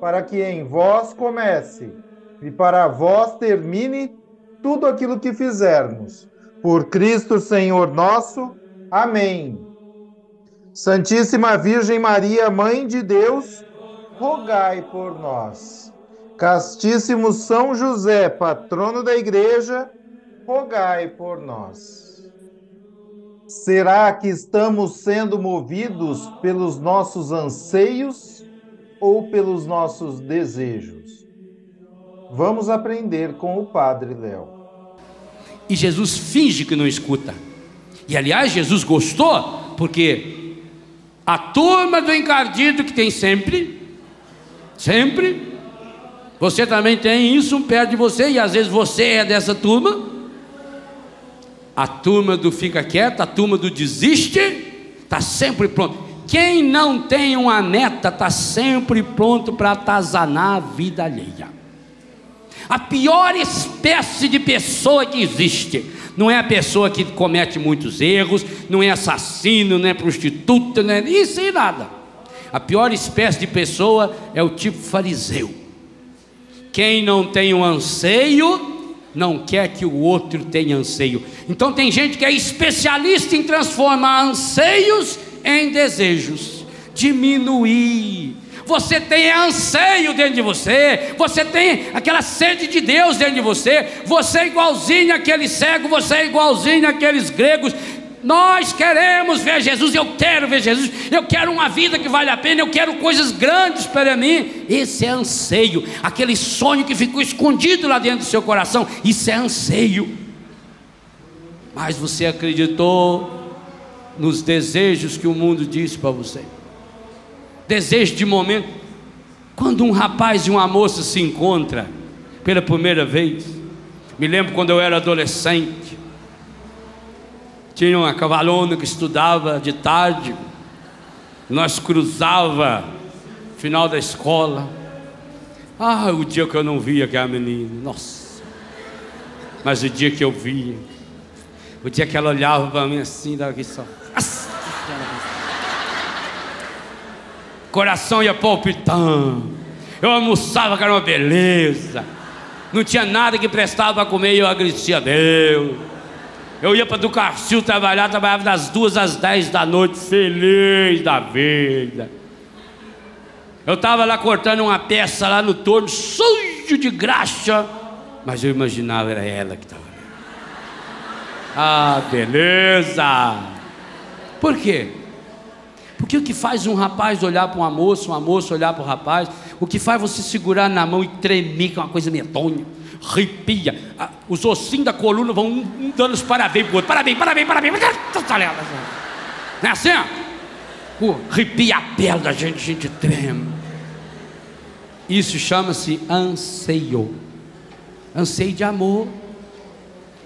para que em vós comece e para vós termine tudo aquilo que fizermos. Por Cristo Senhor nosso. Amém. Santíssima Virgem Maria, Mãe de Deus, rogai por nós. Castíssimo São José, patrono da Igreja, rogai por nós. Será que estamos sendo movidos pelos nossos anseios? Ou pelos nossos desejos? Vamos aprender com o Padre Léo. E Jesus finge que não escuta. E aliás, Jesus gostou, porque a turma do encardido que tem sempre, sempre, você também tem isso perto de você, e às vezes você é dessa turma. A turma do fica quieto, a turma do desiste, está sempre pronto. Quem não tem uma meta está sempre pronto para atazanar a vida alheia. A pior espécie de pessoa que existe não é a pessoa que comete muitos erros, não é assassino, não é prostituta, não é isso e nada. A pior espécie de pessoa é o tipo fariseu. Quem não tem um anseio, não quer que o outro tenha anseio. Então tem gente que é especialista em transformar anseios em desejos, diminuir. Você tem anseio dentro de você, você tem aquela sede de Deus dentro de você, você é igualzinho aquele cego, você é igualzinho aqueles gregos. Nós queremos ver Jesus, eu quero ver Jesus, eu quero uma vida que vale a pena, eu quero coisas grandes para mim. Esse é anseio, aquele sonho que ficou escondido lá dentro do seu coração, isso é anseio. Mas você acreditou nos desejos que o mundo diz para você. Desejo de momento. Quando um rapaz e uma moça se encontram pela primeira vez, me lembro quando eu era adolescente, tinha uma cavalona que estudava de tarde, nós cruzava final da escola. Ah, o dia que eu não via aquela menina, nossa. Mas o dia que eu via, o dia que ela olhava para mim assim, dava aqui só. Coração ia palpitando. Eu almoçava, que era uma beleza. Não tinha nada que prestava para comer e eu agradecia a Deus. Eu ia para do Carcil trabalhar, trabalhava das duas às dez da noite, feliz da vida. Eu estava lá cortando uma peça lá no torno, sujo de graxa, mas eu imaginava era ela que estava ali. Ah, beleza! Por quê? Porque o que faz um rapaz olhar para uma moça, uma moça olhar para o rapaz, o que faz você segurar na mão e tremer, que é uma coisa medonha, arrepia, os ossinhos da coluna vão um dando os parabéns para o outro, parabéns, parabéns, parabéns, não é assim? Uh, arrepia a pele da gente, a gente treme. Isso chama-se anseio, anseio de amor,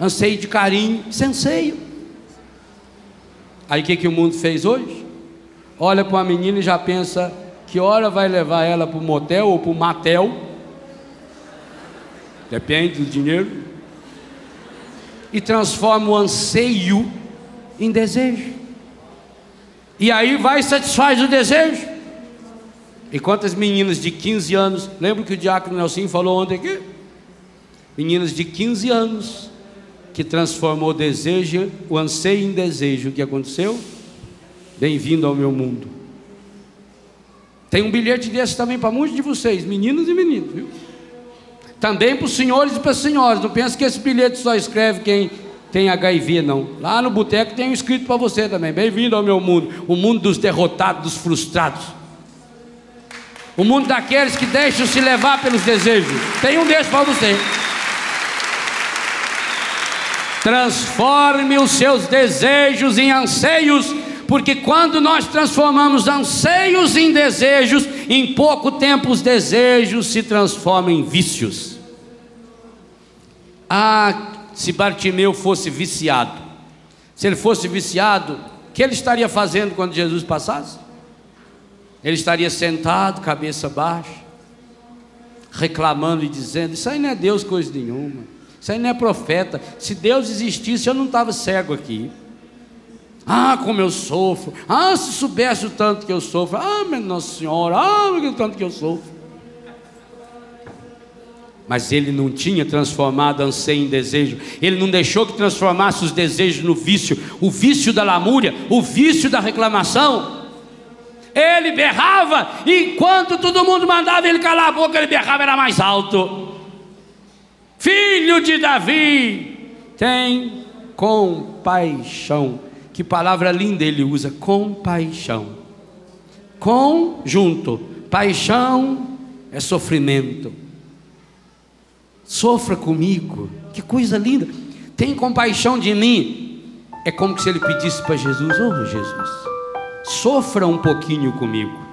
anseio de carinho, isso é anseio. Aí o que, que o mundo fez hoje? Olha para uma menina e já pensa que hora vai levar ela para o motel ou para o matel. Depende do dinheiro. E transforma o anseio em desejo. E aí vai e satisfaz o desejo. E quantas meninas de 15 anos, lembra que o diácono Nelson falou ontem aqui? Meninas de 15 anos que transformou o desejo, o anseio em desejo. O que aconteceu? Bem-vindo ao meu mundo. Tem um bilhete desse também para muitos de vocês, meninos e meninos, viu? Também para os senhores e para as senhoras. Não pense que esse bilhete só escreve quem tem HIV, não. Lá no boteco tem um escrito para você também. Bem-vindo ao meu mundo, o mundo dos derrotados, dos frustrados. O mundo daqueles que deixam se levar pelos desejos. Tem um desses para você. Transforme os seus desejos em anseios, porque quando nós transformamos anseios em desejos, em pouco tempo os desejos se transformam em vícios. Ah, se Bartimeu fosse viciado, se ele fosse viciado, o que ele estaria fazendo quando Jesus passasse? Ele estaria sentado, cabeça baixa, reclamando e dizendo: Isso aí não é Deus coisa nenhuma. Isso aí não é profeta. Se Deus existisse, eu não estava cego aqui. Ah, como eu sofro. Ah, se soubesse o tanto que eu sofro. Ah, minha Nossa Senhora. Ah, o tanto que eu sofro. Mas ele não tinha transformado anseio em desejo. Ele não deixou que transformasse os desejos no vício. O vício da lamúria, o vício da reclamação. Ele berrava, enquanto todo mundo mandava ele calar a boca, ele berrava, era mais alto filho de Davi, tem compaixão. Que palavra linda ele usa, compaixão. Com junto, paixão é sofrimento. Sofra comigo, que coisa linda. Tem compaixão de mim. É como se ele pedisse para Jesus: Oh Jesus, sofra um pouquinho comigo.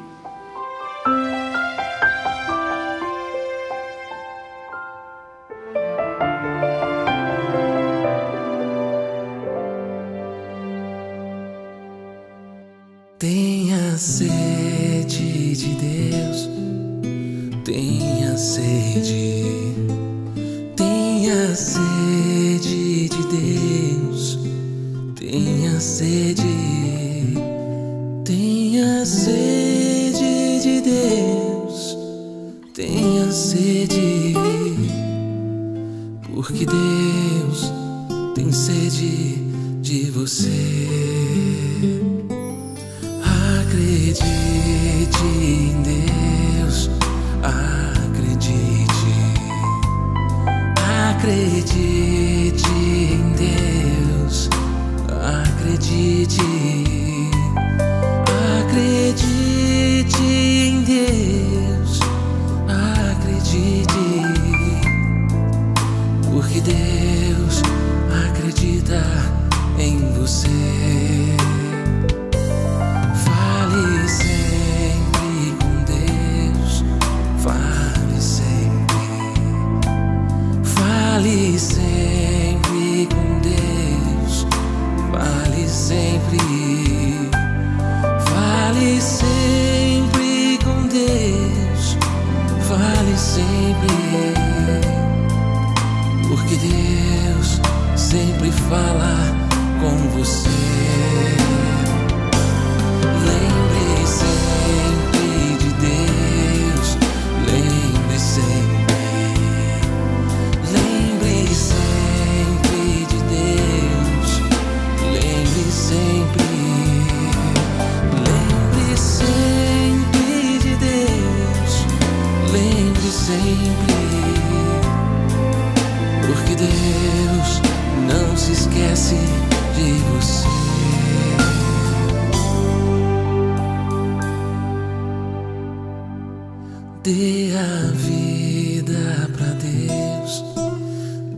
Dê a vida para Deus,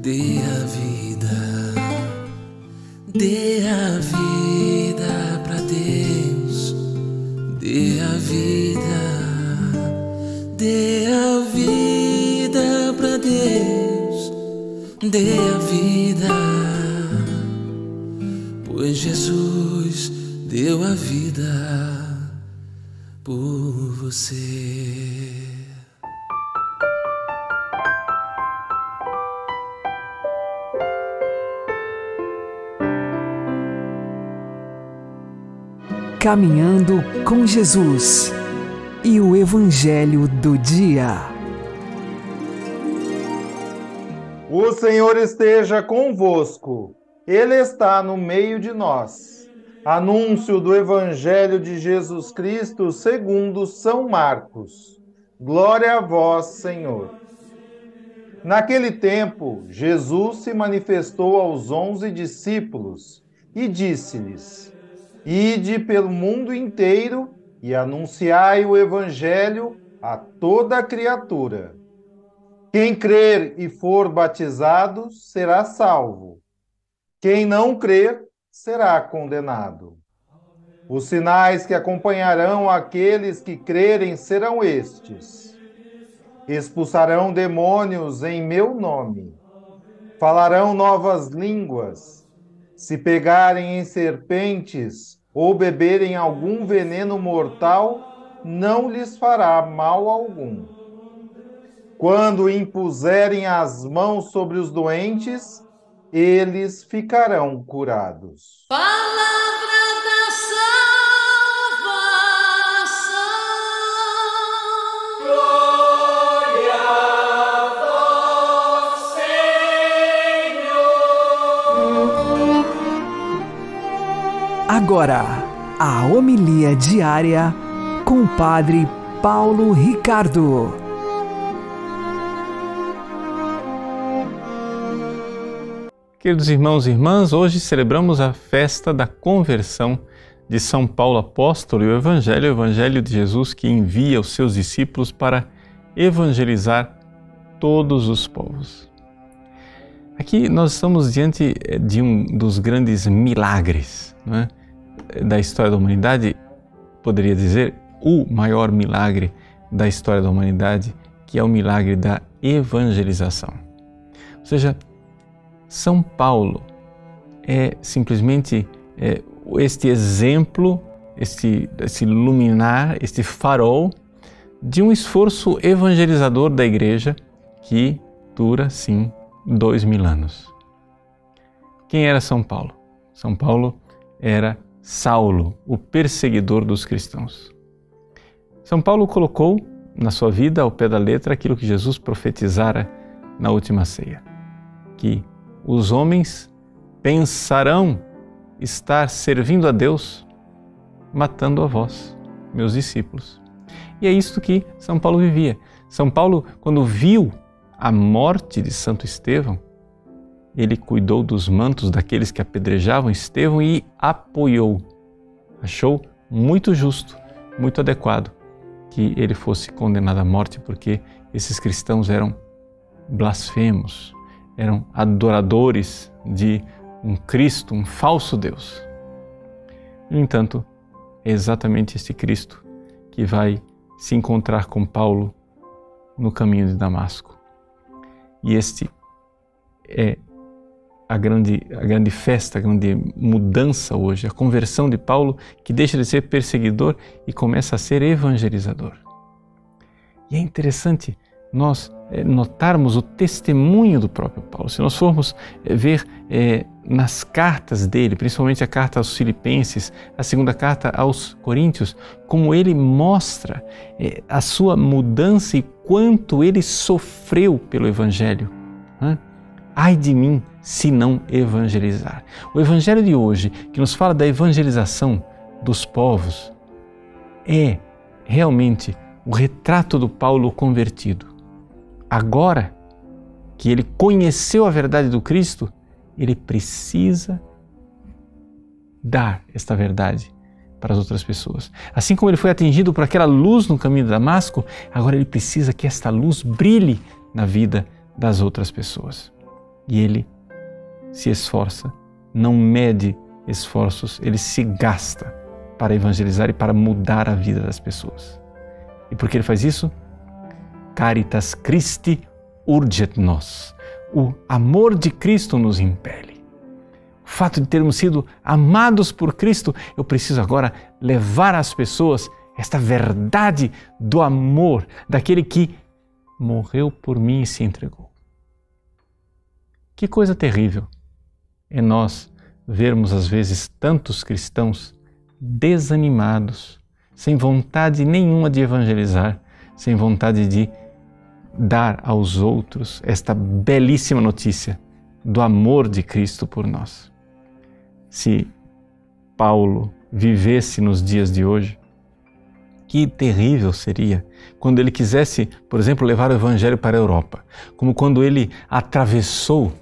dê a vida, dê a vida para Deus, dê a vida, dê a vida para Deus, dê a vida, pois Jesus deu a vida por você. Caminhando com Jesus e o Evangelho do Dia. O Senhor esteja convosco, Ele está no meio de nós. Anúncio do Evangelho de Jesus Cristo segundo São Marcos. Glória a vós, Senhor. Naquele tempo, Jesus se manifestou aos onze discípulos e disse-lhes: Ide pelo mundo inteiro e anunciai o Evangelho a toda criatura. Quem crer e for batizado será salvo. Quem não crer será condenado. Os sinais que acompanharão aqueles que crerem serão estes: expulsarão demônios em meu nome, falarão novas línguas, se pegarem em serpentes ou beberem algum veneno mortal, não lhes fará mal algum. Quando impuserem as mãos sobre os doentes, eles ficarão curados. Palavra Agora, a homilia diária com o Padre Paulo Ricardo. Queridos irmãos e irmãs, hoje celebramos a festa da conversão de São Paulo Apóstolo e o Evangelho, o Evangelho de Jesus que envia os seus discípulos para evangelizar todos os povos. Aqui nós estamos diante eh, de um dos grandes milagres é? Da história da humanidade, poderia dizer o maior milagre da história da humanidade, que é o milagre da evangelização. Ou seja, são Paulo é simplesmente é, este exemplo, este, este luminar, este farol de um esforço evangelizador da igreja que dura, sim, dois mil anos. Quem era São Paulo? São Paulo era Saulo, o perseguidor dos cristãos. São Paulo colocou na sua vida, ao pé da letra, aquilo que Jesus profetizara na última ceia: que os homens pensarão estar servindo a Deus matando a vós, meus discípulos. E é isto que São Paulo vivia. São Paulo, quando viu a morte de Santo Estevão, ele cuidou dos mantos daqueles que apedrejavam Estevão e apoiou. Achou muito justo, muito adequado que ele fosse condenado à morte, porque esses cristãos eram blasfemos, eram adoradores de um Cristo, um falso Deus. No entanto, é exatamente este Cristo que vai se encontrar com Paulo no caminho de Damasco. E este é a grande, a grande festa, a grande mudança hoje, a conversão de Paulo, que deixa de ser perseguidor e começa a ser evangelizador. E é interessante nós é, notarmos o testemunho do próprio Paulo. Se nós formos é, ver é, nas cartas dele, principalmente a carta aos Filipenses, a segunda carta aos Coríntios, como ele mostra é, a sua mudança e quanto ele sofreu pelo Evangelho. Né? Ai de mim se não evangelizar. O Evangelho de hoje, que nos fala da evangelização dos povos, é realmente o retrato do Paulo convertido agora que ele conheceu a verdade do Cristo, ele precisa dar esta verdade para as outras pessoas. Assim como ele foi atingido por aquela luz no caminho de Damasco, agora ele precisa que esta luz brilhe na vida das outras pessoas. E ele se esforça, não mede esforços, ele se gasta para evangelizar e para mudar a vida das pessoas. E por que ele faz isso? Caritas Christi urget nos. O amor de Cristo nos impele. O fato de termos sido amados por Cristo, eu preciso agora levar às pessoas esta verdade do amor daquele que morreu por mim e se entregou. Que coisa terrível é nós vermos às vezes tantos cristãos desanimados, sem vontade nenhuma de evangelizar, sem vontade de dar aos outros esta belíssima notícia do amor de Cristo por nós. Se Paulo vivesse nos dias de hoje, que terrível seria quando ele quisesse, por exemplo, levar o Evangelho para a Europa, como quando ele atravessou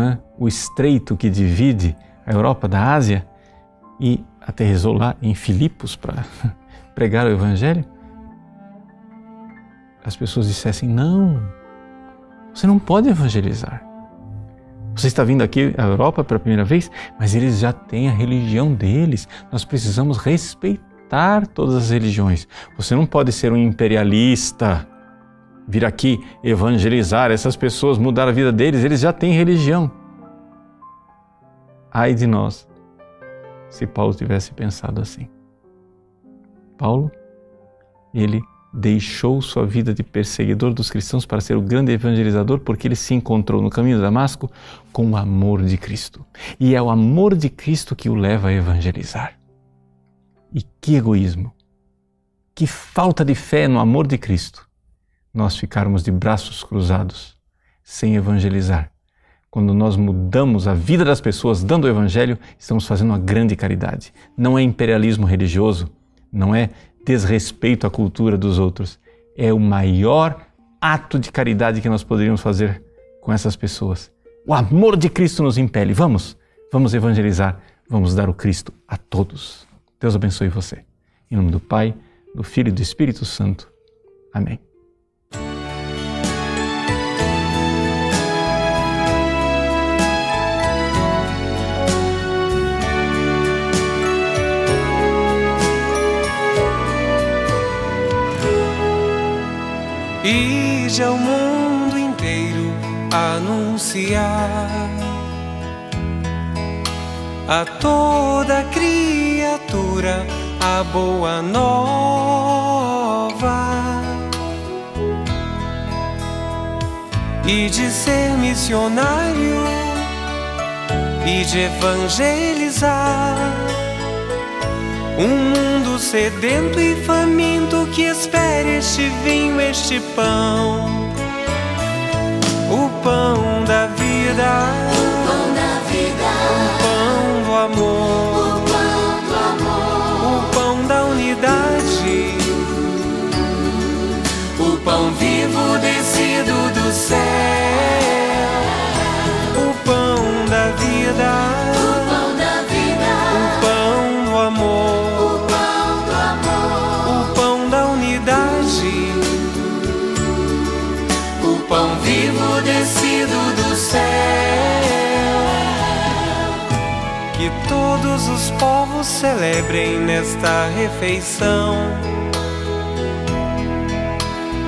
é, o estreito que divide a Europa da Ásia e aterrizou lá em Filipos para pregar o Evangelho. As pessoas dissessem: não, você não pode evangelizar. Você está vindo aqui à Europa pela primeira vez, mas eles já têm a religião deles. Nós precisamos respeitar todas as religiões. Você não pode ser um imperialista, vir aqui evangelizar essas pessoas, mudar a vida deles, eles já têm religião. Ai de nós, se Paulo tivesse pensado assim. Paulo, ele deixou sua vida de perseguidor dos cristãos para ser o grande evangelizador, porque ele se encontrou no caminho de Damasco com o amor de Cristo. E é o amor de Cristo que o leva a evangelizar. E que egoísmo, que falta de fé no amor de Cristo, nós ficarmos de braços cruzados, sem evangelizar. Quando nós mudamos a vida das pessoas dando o evangelho, estamos fazendo uma grande caridade. Não é imperialismo religioso, não é desrespeito à cultura dos outros. É o maior ato de caridade que nós poderíamos fazer com essas pessoas. O amor de Cristo nos impele. Vamos, vamos evangelizar, vamos dar o Cristo a todos. Deus abençoe você. Em nome do Pai, do Filho e do Espírito Santo. Amém. Ide ao mundo inteiro anunciar a toda criatura a boa nova. E de ser missionário e de evangelizar um mundo sedento e faminto que espera este vinho, este pão. O pão da vida. O pão da vida. O pão do amor. O pão do amor. O pão da unidade. O pão vivo descido descido do céu. Que todos os povos celebrem nesta refeição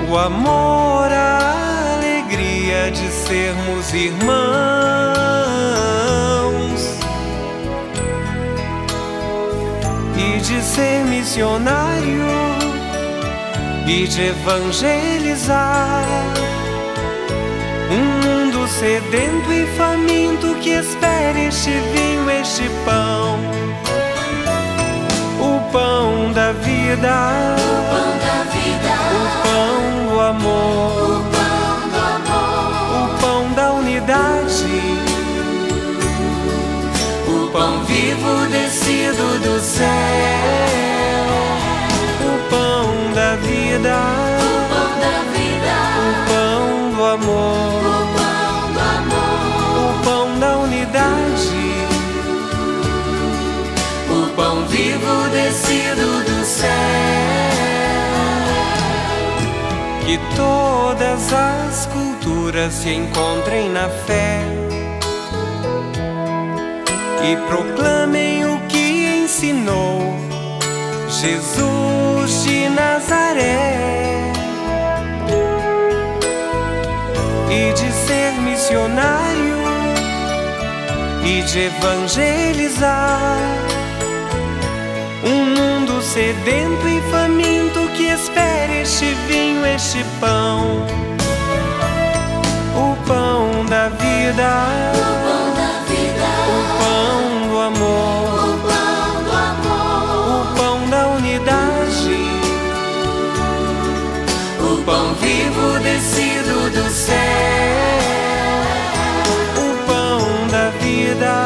o amor, a alegria de sermos irmãos. e de ser missionário e de evangelizar um mundo sedento e faminto que espera este vinho, este pão, o pão da vida, O pão da vida. o pão do amor, O pão do amor. o pão da unidade, o pão vivo descido do céu, o pão da vida, todas as culturas se encontrem na fé e proclamem o que ensinou Jesus de Nazaré. E de ser missionário e de evangelizar um mundo sedento e faminto este vinho, este pão, o pão da vida, O pão da vida. o pão do amor, O pão do amor. o pão da unidade, o pão vivo descido do céu, o pão da vida,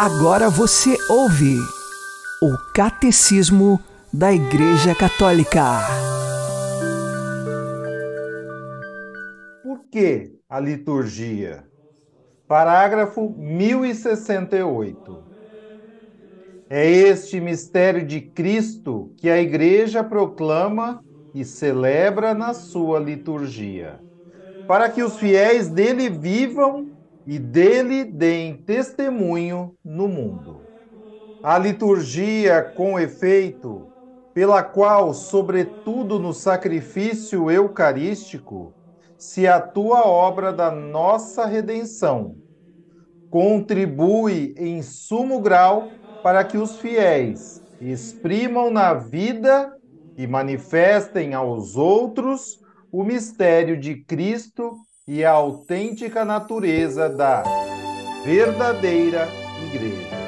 Agora você ouve o Catecismo da Igreja Católica. Por que a liturgia? Parágrafo 1068. É este mistério de Cristo que a Igreja proclama e celebra na sua liturgia, para que os fiéis dele vivam e dele deem testemunho no mundo. A liturgia, com efeito, pela qual, sobretudo no sacrifício eucarístico, se atua a obra da nossa redenção, contribui em sumo grau para que os fiéis exprimam na vida e manifestem aos outros o mistério de Cristo e a autêntica natureza da verdadeira Igreja.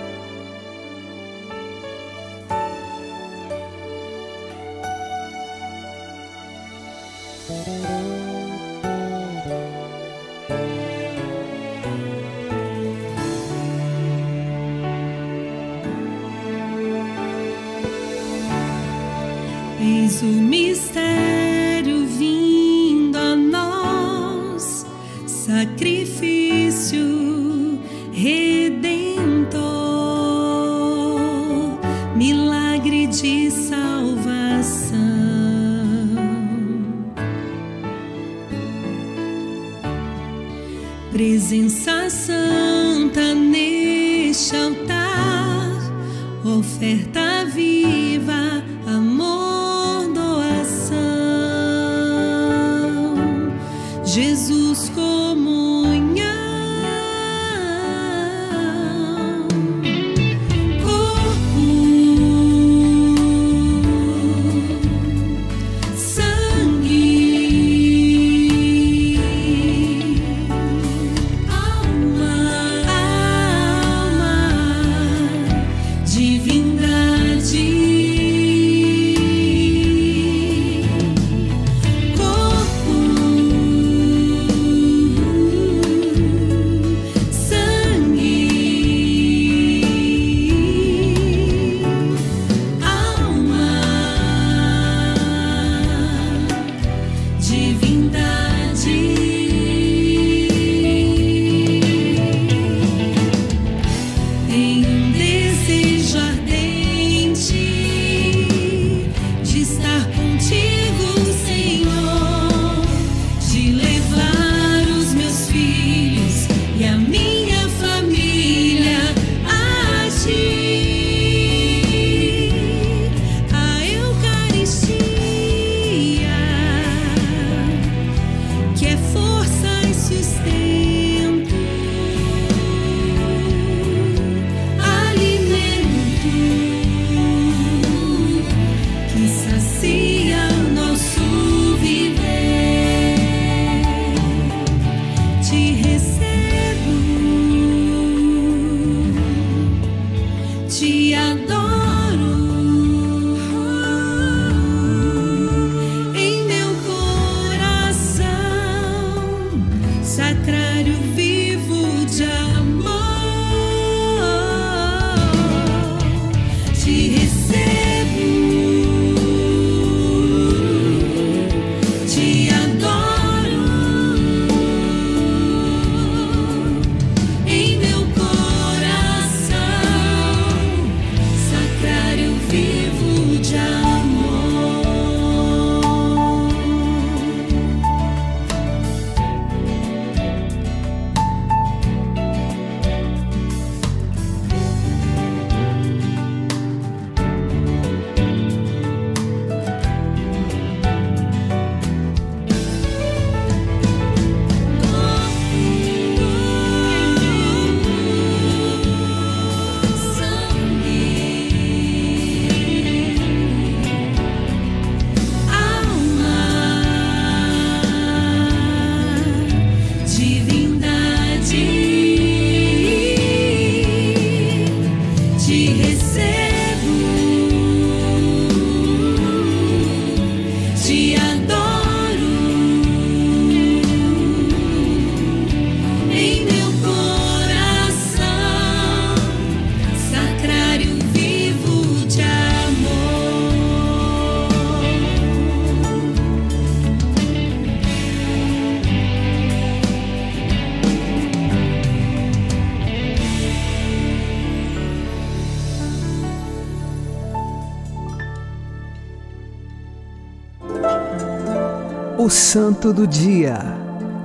Santo do Dia,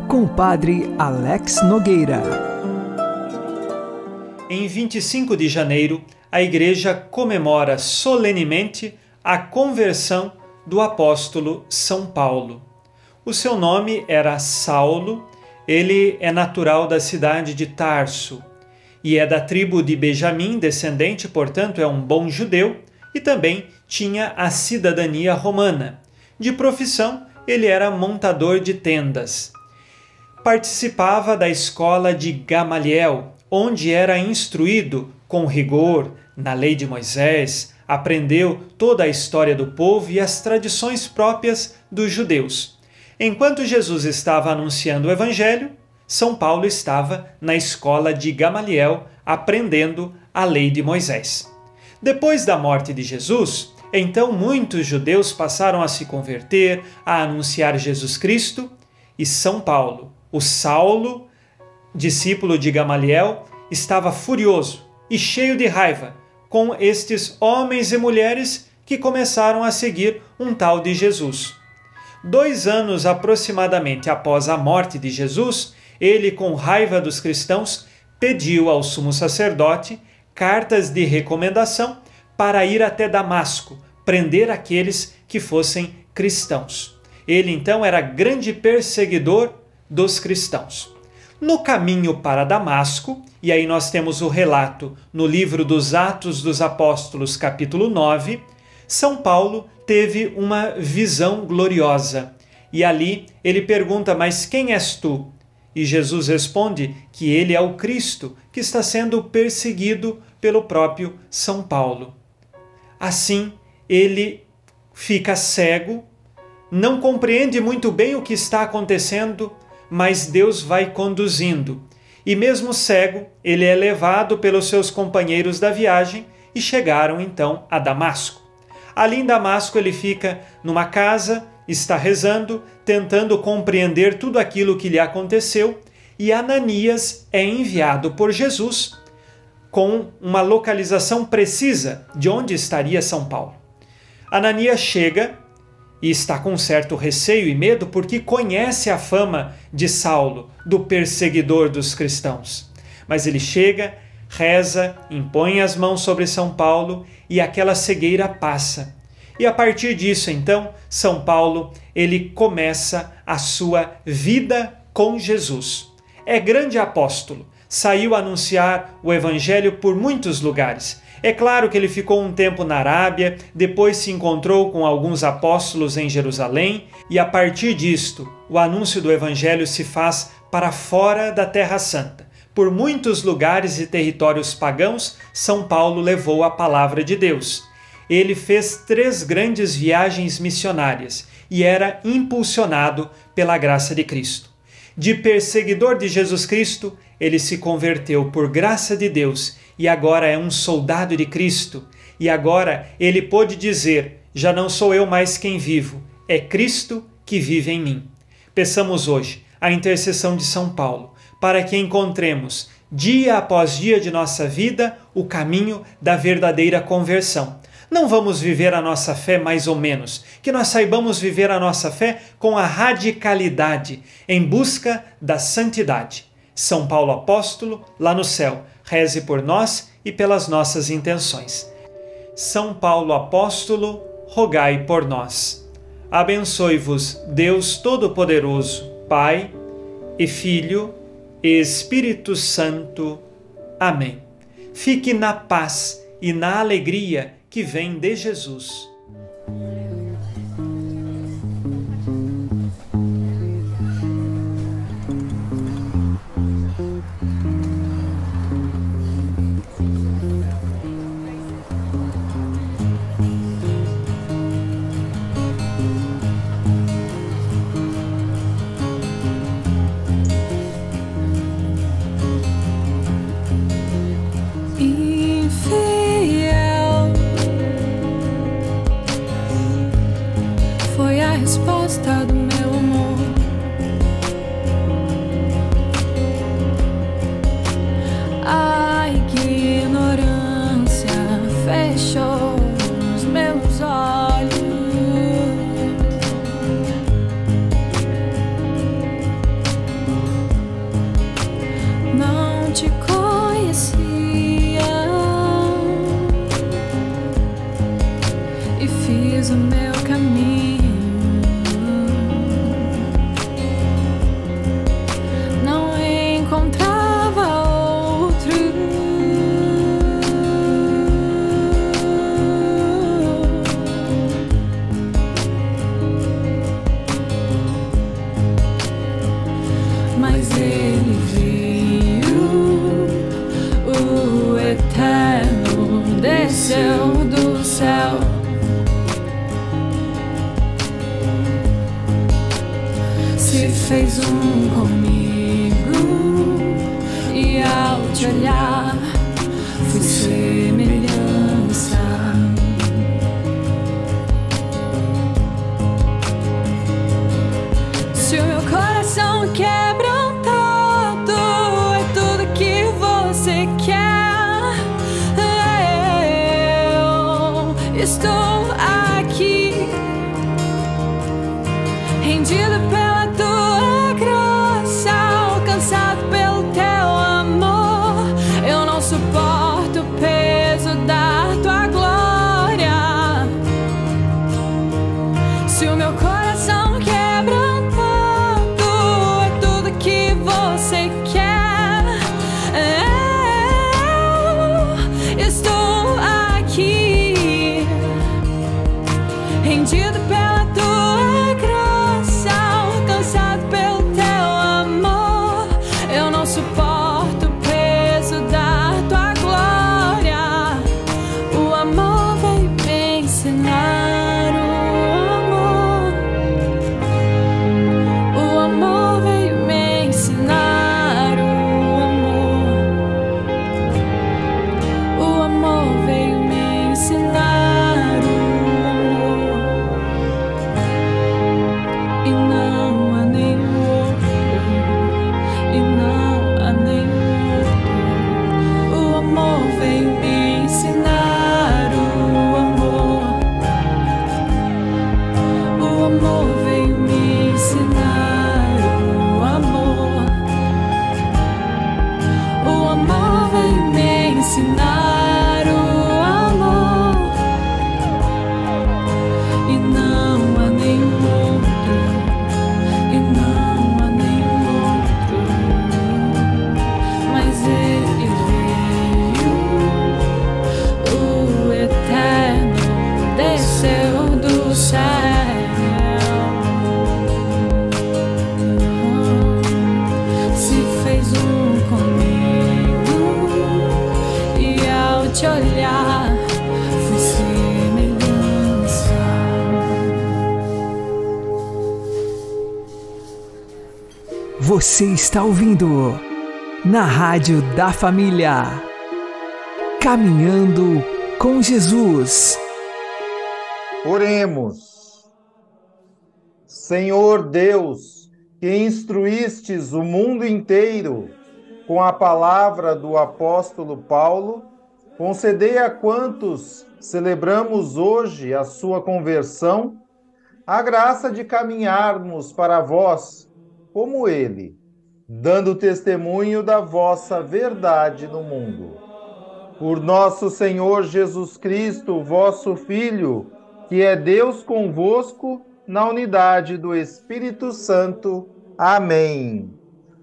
com o Padre Alex Nogueira. Em 25 de janeiro, a Igreja comemora solenemente a conversão do apóstolo São Paulo. O seu nome era Saulo, ele é natural da cidade de Tarso e é da tribo de Benjamim, descendente, portanto, é um bom judeu e também tinha a cidadania romana. De profissão, ele era montador de tendas. Participava da escola de Gamaliel, onde era instruído com rigor na lei de Moisés, aprendeu toda a história do povo e as tradições próprias dos judeus. Enquanto Jesus estava anunciando o evangelho, São Paulo estava na escola de Gamaliel aprendendo a lei de Moisés. Depois da morte de Jesus, então muitos judeus passaram a se converter, a anunciar Jesus Cristo, e São Paulo, o Saulo, discípulo de Gamaliel, estava furioso e cheio de raiva com estes homens e mulheres que começaram a seguir um tal de Jesus. Dois anos aproximadamente após a morte de Jesus, ele, com raiva dos cristãos, pediu ao sumo sacerdote cartas de recomendação para ir até Damasco, prender aqueles que fossem cristãos. Ele então era grande perseguidor dos cristãos. No caminho para Damasco, e aí nós temos o relato no livro dos Atos dos Apóstolos, capítulo 9, São Paulo teve uma visão gloriosa. E ali ele pergunta: Mas quem és tu? E Jesus responde que ele é o Cristo que está sendo perseguido pelo próprio São Paulo. Assim, ele fica cego, não compreende muito bem o que está acontecendo, mas Deus vai conduzindo. E mesmo cego, ele é levado pelos seus companheiros da viagem e chegaram então a Damasco. Ali em Damasco ele fica numa casa, está rezando, tentando compreender tudo aquilo que lhe aconteceu, e Ananias é enviado por Jesus com uma localização precisa de onde estaria São Paulo. Ananias chega e está com certo receio e medo porque conhece a fama de Saulo, do perseguidor dos cristãos. Mas ele chega, reza, impõe as mãos sobre São Paulo e aquela cegueira passa. E a partir disso, então, São Paulo, ele começa a sua vida com Jesus. É grande apóstolo, saiu a anunciar o evangelho por muitos lugares. É claro que ele ficou um tempo na Arábia, depois se encontrou com alguns apóstolos em Jerusalém, e a partir disto, o anúncio do evangelho se faz para fora da Terra Santa. Por muitos lugares e territórios pagãos, São Paulo levou a palavra de Deus. Ele fez três grandes viagens missionárias e era impulsionado pela graça de Cristo. De perseguidor de Jesus Cristo, ele se converteu por graça de Deus e agora é um soldado de Cristo. E agora ele pôde dizer: Já não sou eu mais quem vivo, é Cristo que vive em mim. Peçamos hoje a intercessão de São Paulo para que encontremos, dia após dia de nossa vida, o caminho da verdadeira conversão. Não vamos viver a nossa fé mais ou menos, que nós saibamos viver a nossa fé com a radicalidade, em busca da santidade. São Paulo Apóstolo, lá no céu, reze por nós e pelas nossas intenções. São Paulo Apóstolo, rogai por nós. Abençoe-vos Deus Todo-Poderoso, Pai e Filho e Espírito Santo. Amém. Fique na paz e na alegria que vem de Jesus. Se fez Você está ouvindo na Rádio da Família. Caminhando com Jesus. Oremos. Senhor Deus, que instruístes o mundo inteiro com a palavra do apóstolo Paulo, concedei a quantos celebramos hoje a sua conversão a graça de caminharmos para vós como ele, dando testemunho da vossa verdade no mundo. Por nosso Senhor Jesus Cristo, vosso Filho, que é Deus convosco, na unidade do Espírito Santo. Amém.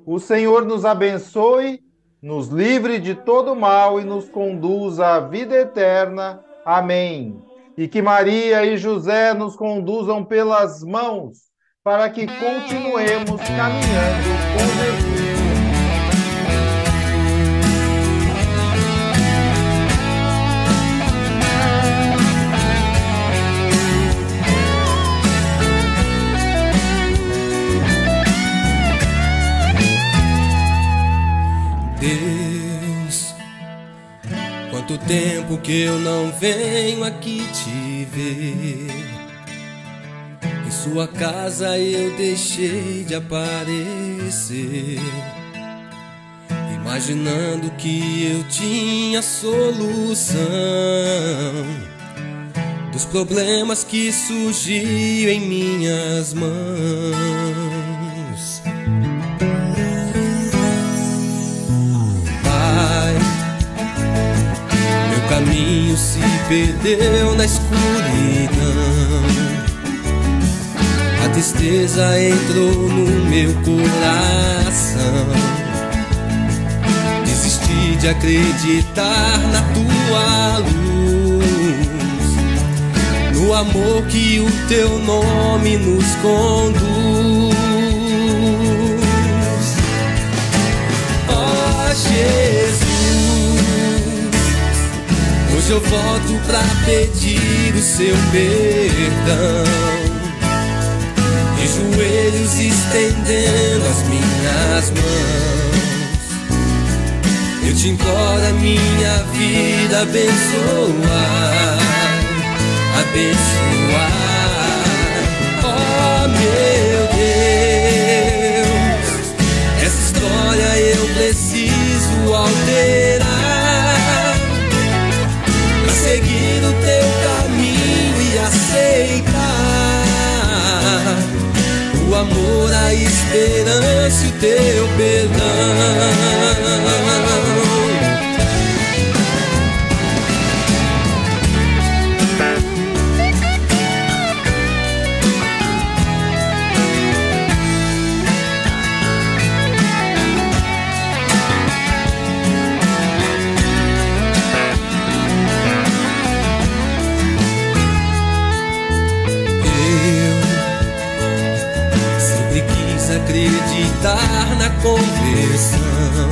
O Senhor nos abençoe, nos livre de todo mal e nos conduza à vida eterna. Amém. E que Maria e José nos conduzam pelas mãos para que continuemos caminhando com Jesus. Deus, quanto tempo que eu não venho aqui te ver sua casa eu deixei de aparecer, imaginando que eu tinha solução dos problemas que surgiu em minhas mãos. Pai, meu caminho se perdeu na escuridão. Tristeza entrou no meu coração. Desisti de acreditar na tua luz, no amor que o teu nome nos conduz. Ó Jesus, hoje eu volto pra pedir o seu perdão estendendo as minhas mãos. Eu te imploro a minha vida abençoar, abençoar. Oh meu esperança e o teu perdão. Conversão,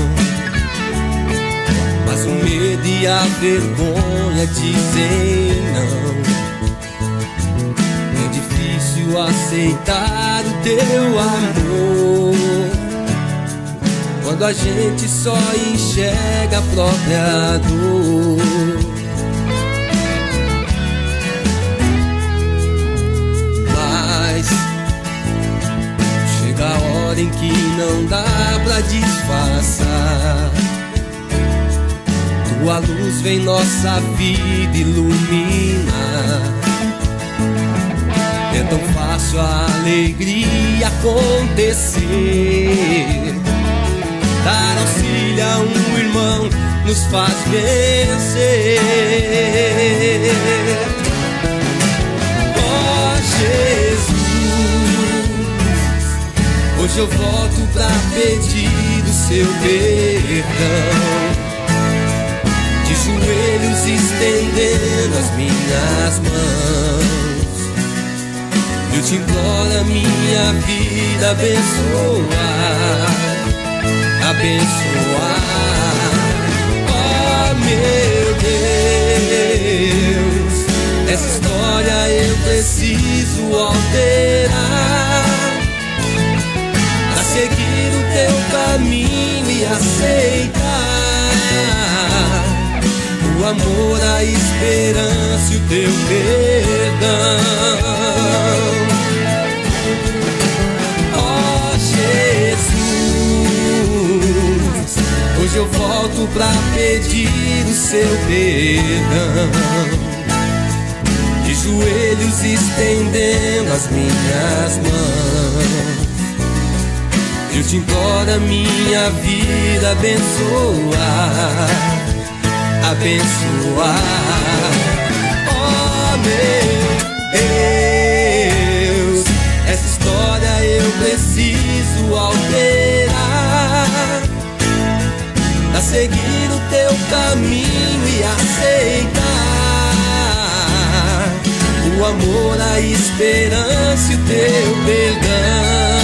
mas o medo e a vergonha dizem não. É difícil aceitar o teu amor quando a gente só enxerga a própria dor. Em que não dá pra disfarçar. Tua luz vem nossa vida ilumina. É tão fácil a alegria acontecer. Dar auxílio a um irmão nos faz vencer. Hoje eu volto pra pedir o seu perdão. De joelhos estendendo as minhas mãos. Eu te imploro a minha vida abençoar abençoar. Oh meu Deus, essa história eu preciso alterar seu perdão. De joelhos estendendo as minhas mãos. Eu te imploro a minha vida abençoar, abençoar. Oh meu Deus, essa história eu preciso alterar Pra seguir o teu caminho e aceitar. O amor, a esperança e o teu perdão